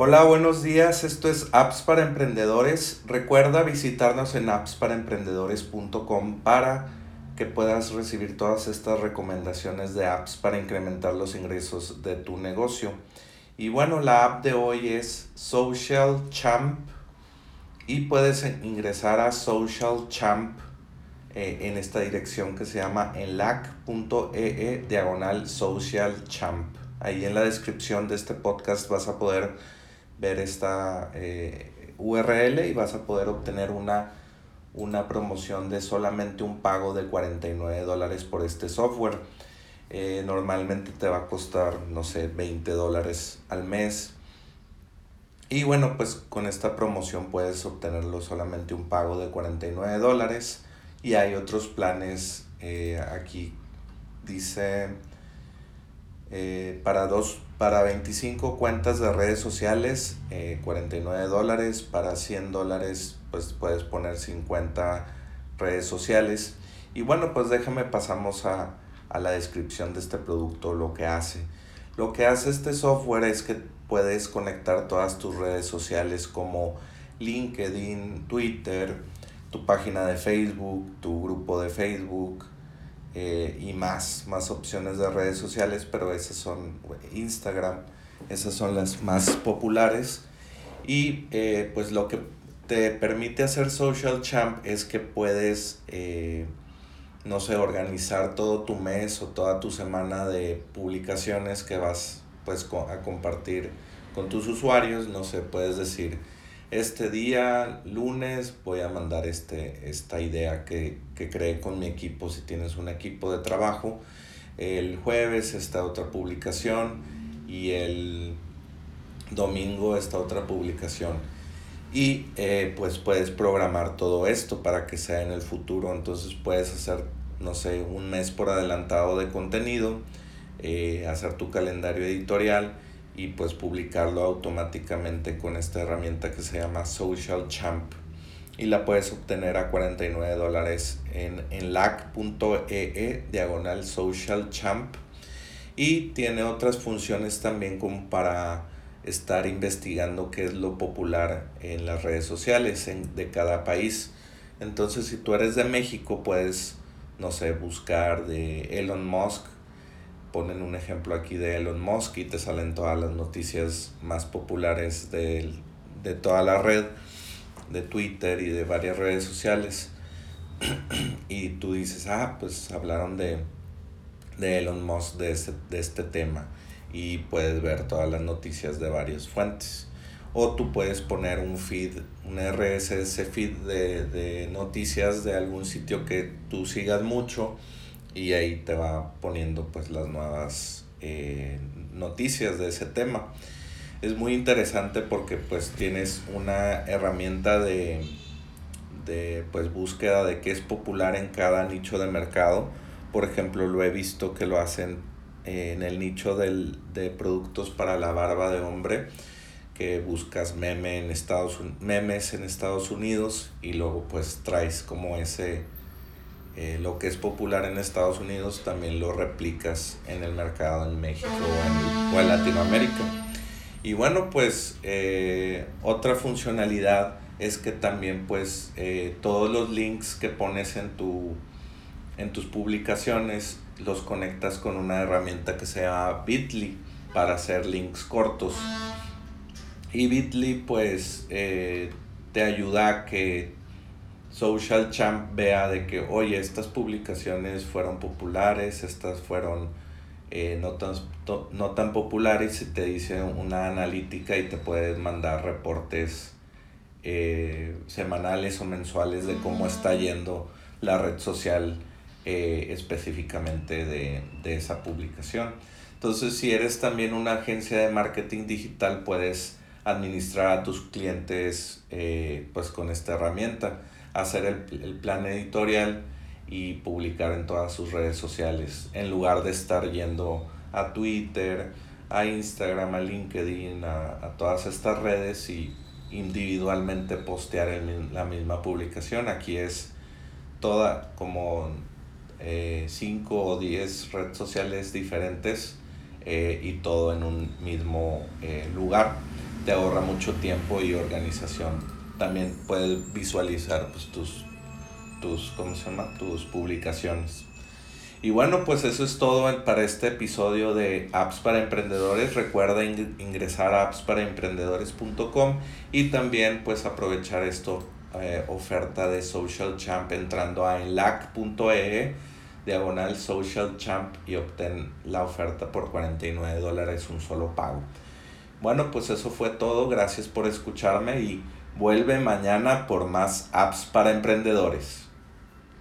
Hola, buenos días. Esto es Apps para Emprendedores. Recuerda visitarnos en appsparaemprendedores.com para que puedas recibir todas estas recomendaciones de apps para incrementar los ingresos de tu negocio. Y bueno, la app de hoy es Social Champ y puedes ingresar a Social Champ eh, en esta dirección que se llama enlac.ee diagonal Social Champ. Ahí en la descripción de este podcast vas a poder ver esta eh, URL y vas a poder obtener una, una promoción de solamente un pago de 49 dólares por este software. Eh, normalmente te va a costar, no sé, 20 dólares al mes. Y bueno, pues con esta promoción puedes obtenerlo solamente un pago de 49 dólares. Y hay otros planes eh, aquí. Dice para dos para 25 cuentas de redes sociales, 49 eh, dólares. Para 100 dólares, pues puedes poner 50 redes sociales. Y bueno, pues déjame pasamos a, a la descripción de este producto, lo que hace. Lo que hace este software es que puedes conectar todas tus redes sociales como LinkedIn, Twitter, tu página de Facebook, tu grupo de Facebook, eh, y más, más opciones de redes sociales, pero esas son Instagram, esas son las más populares. Y eh, pues lo que te permite hacer Social Champ es que puedes, eh, no sé, organizar todo tu mes o toda tu semana de publicaciones que vas pues a compartir con tus usuarios, no sé, puedes decir, este día, lunes, voy a mandar este, esta idea que, que creé con mi equipo, si tienes un equipo de trabajo. El jueves esta otra publicación y el domingo esta otra publicación. Y eh, pues puedes programar todo esto para que sea en el futuro. Entonces puedes hacer, no sé, un mes por adelantado de contenido, eh, hacer tu calendario editorial y pues publicarlo automáticamente con esta herramienta que se llama Social Champ. Y la puedes obtener a 49 dólares en, en lac.ee diagonal social champ. Y tiene otras funciones también como para estar investigando qué es lo popular en las redes sociales de cada país. Entonces si tú eres de México puedes no sé buscar de Elon Musk ponen un ejemplo aquí de Elon Musk y te salen todas las noticias más populares de, de toda la red, de Twitter y de varias redes sociales. y tú dices, ah, pues hablaron de, de Elon Musk, de este, de este tema. Y puedes ver todas las noticias de varias fuentes. O tú puedes poner un feed, un RSS feed de, de noticias de algún sitio que tú sigas mucho y ahí te va poniendo pues las nuevas eh, noticias de ese tema. Es muy interesante porque pues tienes una herramienta de, de pues búsqueda de qué es popular en cada nicho de mercado. Por ejemplo, lo he visto que lo hacen eh, en el nicho del, de productos para la barba de hombre que buscas meme en Estados, memes en Estados Unidos y luego pues traes como ese eh, lo que es popular en Estados Unidos también lo replicas en el mercado en México o en, Latinoamérica. Y bueno, pues eh, otra funcionalidad es que también pues eh, todos los links que pones en, tu, en tus publicaciones los conectas con una herramienta que se llama Bitly para hacer links cortos. Y Bitly pues te ayuda a que Social Champ vea de que, oye, estas publicaciones fueron populares, estas fueron eh, no, tan, no tan populares y te dice una analítica y te puedes mandar reportes eh, semanales o mensuales de cómo está yendo la red social eh, específicamente de, de, esa publicación. Entonces, si eres también una agencia de marketing digital, puedes administrar a tus clientes pues con esta herramienta hacer el, el, plan editorial y publicar en todas sus redes sociales, en lugar de estar yendo a Twitter, a Instagram, a LinkedIn, a, a todas estas redes y individualmente postear en la misma publicación. Aquí es toda como 5 eh, o 10 redes sociales diferentes eh, y todo en un mismo eh, lugar. te ahorra mucho tiempo y organización. También puedes visualizar pues, tus, tus, ¿cómo se llama? tus publicaciones. Y bueno, pues eso es todo para este episodio de Apps para Emprendedores. Recuerda ingresar a appsparaemprendedores.com y también pues aprovechar esto, eh, oferta de Social Champ entrando a enlac.ee diagonal Social Champ y obtén la oferta por 49 dólares un solo pago. Bueno, pues eso fue todo. Gracias por escucharme y vuelve mañana por más apps para emprendedores.